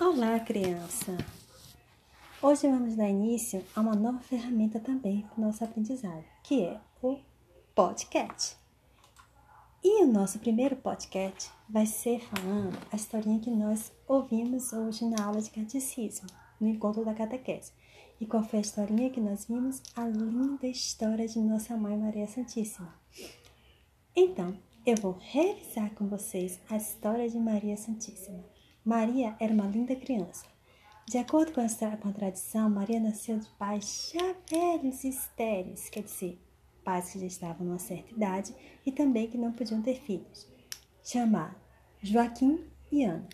Olá, criança! Hoje vamos dar início a uma nova ferramenta também para o nosso aprendizado, que é o podcast. E o nosso primeiro podcast vai ser falando a historinha que nós ouvimos hoje na aula de catecismo, no encontro da catequese. E qual foi a historinha que nós vimos? A linda história de Nossa Mãe Maria Santíssima. Então, eu vou revisar com vocês a história de Maria Santíssima. Maria era uma linda criança. De acordo com a, com a tradição, Maria nasceu de pais já velhos e estéreis, quer dizer, pais que já estavam numa certa idade e também que não podiam ter filhos, chamados Joaquim e Ana.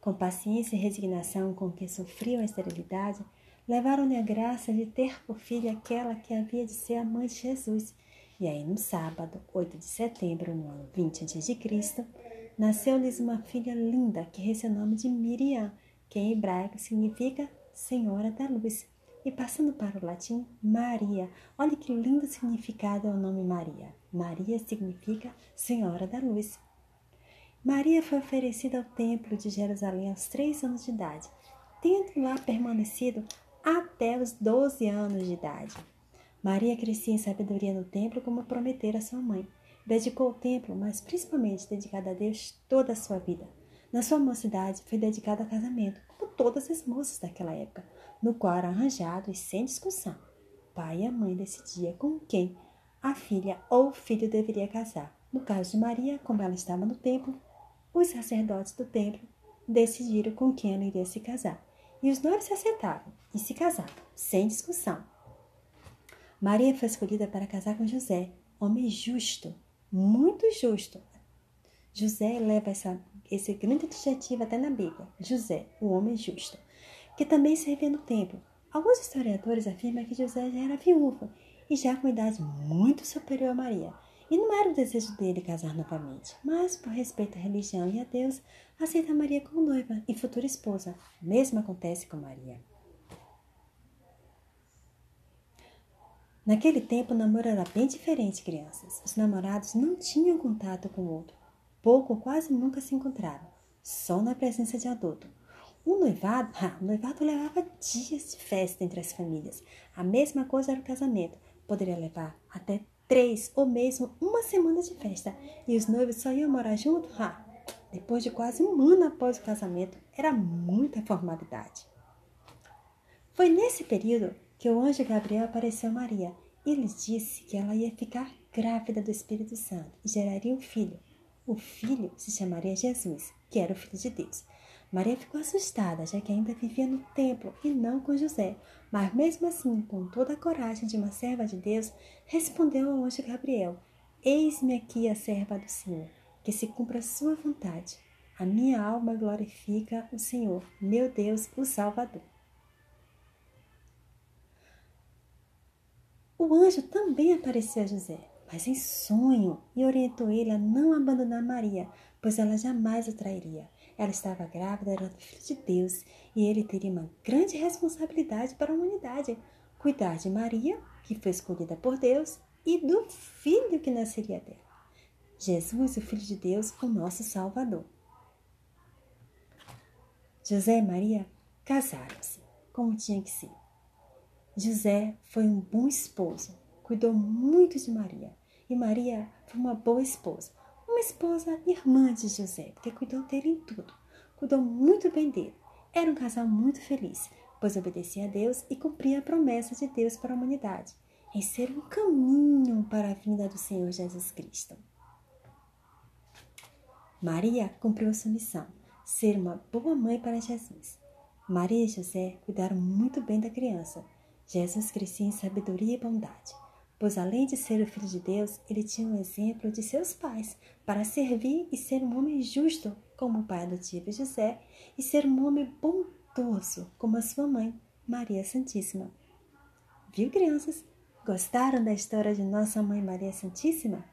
Com paciência e resignação com que sofriam a esterilidade, levaram-lhe a graça de ter por filha aquela que havia de ser a mãe de Jesus. E aí, no sábado, 8 de setembro, no ano 20 a.C., nasceu-lhes uma filha linda que recebeu o nome de Miriam, que em hebraico significa Senhora da Luz. E passando para o latim, Maria. Olha que lindo significado é o nome Maria. Maria significa Senhora da Luz. Maria foi oferecida ao Templo de Jerusalém aos três anos de idade, tendo lá permanecido até os doze anos de idade. Maria crescia em sabedoria no templo como prometera sua mãe. Dedicou o templo, mas principalmente dedicada a Deus toda a sua vida. Na sua mocidade, foi dedicada ao casamento, como todas as moças daquela época, no qual era arranjado e sem discussão. Pai e a mãe decidiam com quem a filha ou o filho deveria casar. No caso de Maria, como ela estava no templo, os sacerdotes do templo decidiram com quem ela iria se casar. E os noivos se aceitavam e se casavam, sem discussão. Maria foi escolhida para casar com José, homem justo, muito justo. José leva essa, esse grande adjetivo até na Bíblia. José, o homem justo, que também servia no templo. Alguns historiadores afirmam que José já era viúvo e já com idade muito superior a Maria. E não era o desejo dele casar novamente, mas por respeito à religião e a Deus, aceita Maria como noiva e futura esposa. O mesmo acontece com Maria. Naquele tempo, o namoro era bem diferente, crianças. Os namorados não tinham contato com o outro. Pouco ou quase nunca se encontraram, só na presença de adulto. O noivado, ah, o noivado levava dias de festa entre as famílias. A mesma coisa era o casamento. Poderia levar até três ou mesmo uma semana de festa. E os noivos só iam morar juntos ah, depois de quase um ano após o casamento. Era muita formalidade. Foi nesse período que o anjo Gabriel apareceu a Maria e lhe disse que ela ia ficar grávida do Espírito Santo e geraria um filho. O filho se chamaria Jesus, que era o Filho de Deus. Maria ficou assustada, já que ainda vivia no templo e não com José, mas mesmo assim, com toda a coragem de uma serva de Deus, respondeu ao anjo Gabriel: Eis-me aqui a serva do Senhor, que se cumpra a sua vontade. A minha alma glorifica o Senhor, meu Deus, o Salvador. O anjo também apareceu a José, mas em sonho, e orientou ele a não abandonar Maria, pois ela jamais o trairia. Ela estava grávida, era do filho de Deus, e ele teria uma grande responsabilidade para a humanidade: cuidar de Maria, que foi escolhida por Deus, e do filho que nasceria dela. Jesus, o Filho de Deus, o nosso Salvador. José e Maria casaram-se, como tinha que ser. José foi um bom esposo, cuidou muito de Maria. E Maria foi uma boa esposa, uma esposa irmã de José, porque cuidou dele em tudo, cuidou muito bem dele. Era um casal muito feliz, pois obedecia a Deus e cumpria a promessa de Deus para a humanidade, em ser um caminho para a vinda do Senhor Jesus Cristo. Maria cumpriu sua missão, ser uma boa mãe para Jesus. Maria e José cuidaram muito bem da criança, Jesus crescia em sabedoria e bondade, pois além de ser o Filho de Deus, ele tinha um exemplo de seus pais para servir e ser um homem justo, como o pai adotivo José, e ser um homem bondoso, como a sua mãe, Maria Santíssima. Viu, crianças? Gostaram da história de nossa mãe Maria Santíssima?